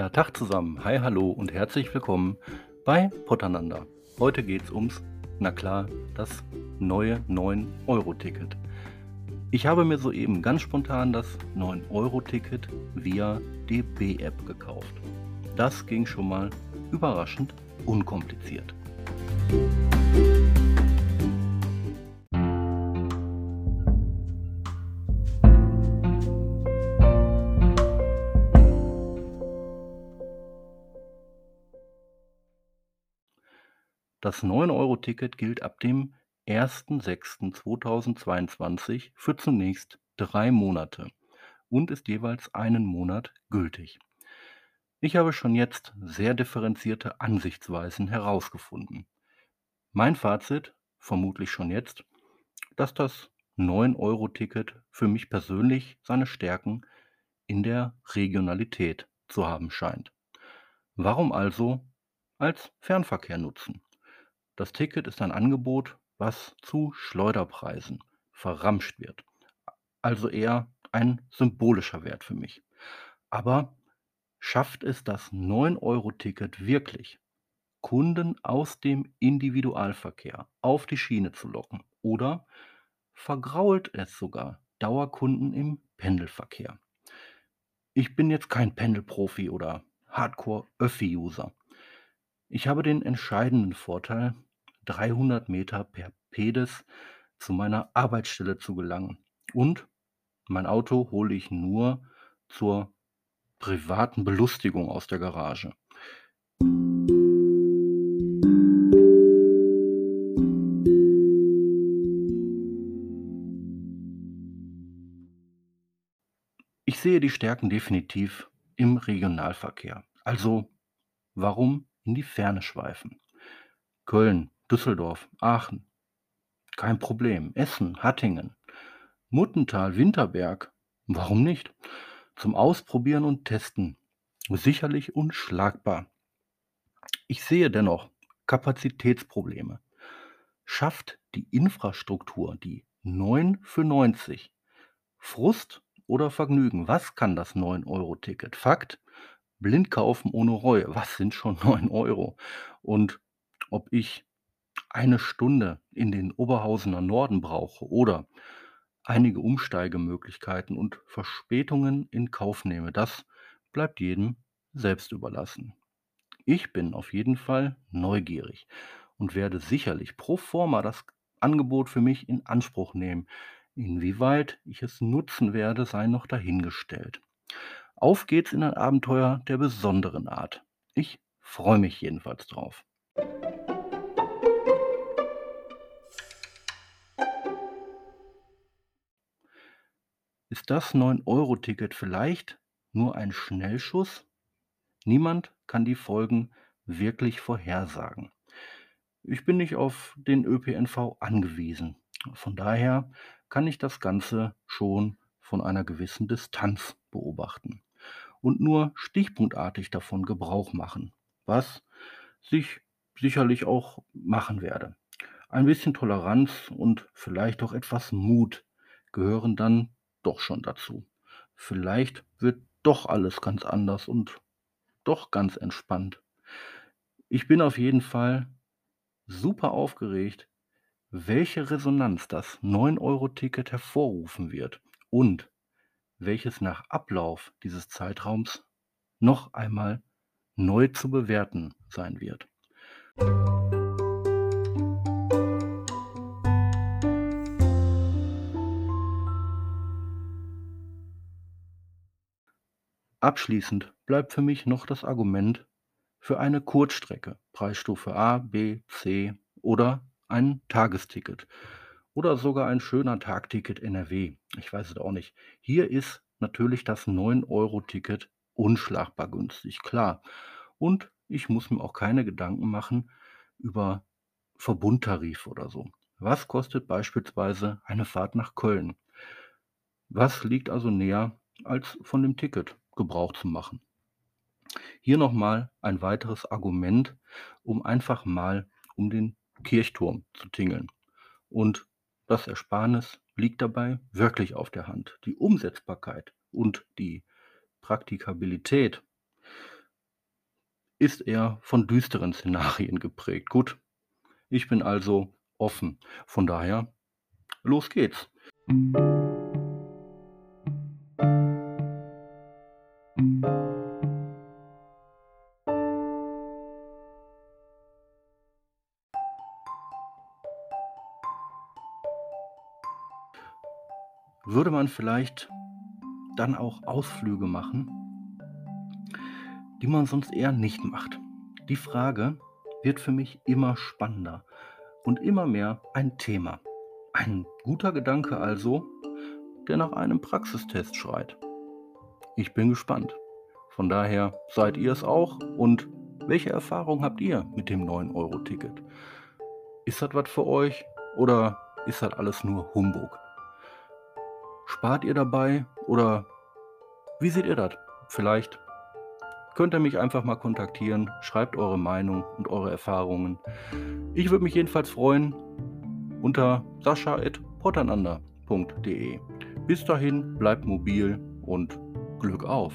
Ja, Tag zusammen. Hi, hallo und herzlich willkommen bei Potternander. Heute geht's ums, na klar, das neue 9-Euro-Ticket. Ich habe mir soeben ganz spontan das 9-Euro-Ticket via DB-App gekauft. Das ging schon mal überraschend unkompliziert. Das 9-Euro-Ticket gilt ab dem 1.6.2022 für zunächst drei Monate und ist jeweils einen Monat gültig. Ich habe schon jetzt sehr differenzierte Ansichtsweisen herausgefunden. Mein Fazit, vermutlich schon jetzt, dass das 9-Euro-Ticket für mich persönlich seine Stärken in der Regionalität zu haben scheint. Warum also als Fernverkehr nutzen? Das Ticket ist ein Angebot, was zu Schleuderpreisen verramscht wird. Also eher ein symbolischer Wert für mich. Aber schafft es das 9-Euro-Ticket wirklich, Kunden aus dem Individualverkehr auf die Schiene zu locken? Oder vergrault es sogar Dauerkunden im Pendelverkehr? Ich bin jetzt kein Pendelprofi oder Hardcore-Öffi-User. Ich habe den entscheidenden Vorteil, 300 Meter per Pedis zu meiner Arbeitsstelle zu gelangen. Und mein Auto hole ich nur zur privaten Belustigung aus der Garage. Ich sehe die Stärken definitiv im Regionalverkehr. Also warum in die Ferne schweifen? Köln, Düsseldorf, Aachen. Kein Problem. Essen, Hattingen, Muttental, Winterberg. Warum nicht? Zum Ausprobieren und Testen. Sicherlich unschlagbar. Ich sehe dennoch Kapazitätsprobleme. Schafft die Infrastruktur die 9 für 90? Frust oder Vergnügen? Was kann das 9-Euro-Ticket? Fakt, blind kaufen ohne Reue. Was sind schon 9 Euro? Und ob ich eine Stunde in den Oberhausener Norden brauche oder einige Umsteigemöglichkeiten und Verspätungen in Kauf nehme, das bleibt jedem selbst überlassen. Ich bin auf jeden Fall neugierig und werde sicherlich pro forma das Angebot für mich in Anspruch nehmen. Inwieweit ich es nutzen werde, sei noch dahingestellt. Auf geht's in ein Abenteuer der besonderen Art. Ich freue mich jedenfalls drauf. Das 9-Euro-Ticket vielleicht nur ein Schnellschuss? Niemand kann die Folgen wirklich vorhersagen. Ich bin nicht auf den ÖPNV angewiesen. Von daher kann ich das Ganze schon von einer gewissen Distanz beobachten und nur stichpunktartig davon Gebrauch machen, was sich sicherlich auch machen werde. Ein bisschen Toleranz und vielleicht auch etwas Mut gehören dann doch schon dazu. Vielleicht wird doch alles ganz anders und doch ganz entspannt. Ich bin auf jeden Fall super aufgeregt, welche Resonanz das 9-Euro-Ticket hervorrufen wird und welches nach Ablauf dieses Zeitraums noch einmal neu zu bewerten sein wird. Abschließend bleibt für mich noch das Argument für eine Kurzstrecke, Preisstufe A, B, C oder ein Tagesticket oder sogar ein schöner Tagticket NRW. Ich weiß es auch nicht. Hier ist natürlich das 9-Euro-Ticket unschlagbar günstig, klar. Und ich muss mir auch keine Gedanken machen über Verbundtarif oder so. Was kostet beispielsweise eine Fahrt nach Köln? Was liegt also näher als von dem Ticket? Gebrauch zu machen. Hier nochmal ein weiteres Argument, um einfach mal um den Kirchturm zu tingeln. Und das Ersparnis liegt dabei wirklich auf der Hand. Die Umsetzbarkeit und die Praktikabilität ist eher von düsteren Szenarien geprägt. Gut, ich bin also offen. Von daher, los geht's. Würde man vielleicht dann auch Ausflüge machen, die man sonst eher nicht macht? Die Frage wird für mich immer spannender und immer mehr ein Thema. Ein guter Gedanke also, der nach einem Praxistest schreit. Ich bin gespannt. Von daher seid ihr es auch und welche Erfahrung habt ihr mit dem 9-Euro-Ticket? Ist das was für euch oder ist das alles nur Humbug? Spart ihr dabei oder wie seht ihr das? Vielleicht könnt ihr mich einfach mal kontaktieren, schreibt eure Meinung und eure Erfahrungen. Ich würde mich jedenfalls freuen unter sascha.potternander.de. Bis dahin, bleibt mobil und Glück auf!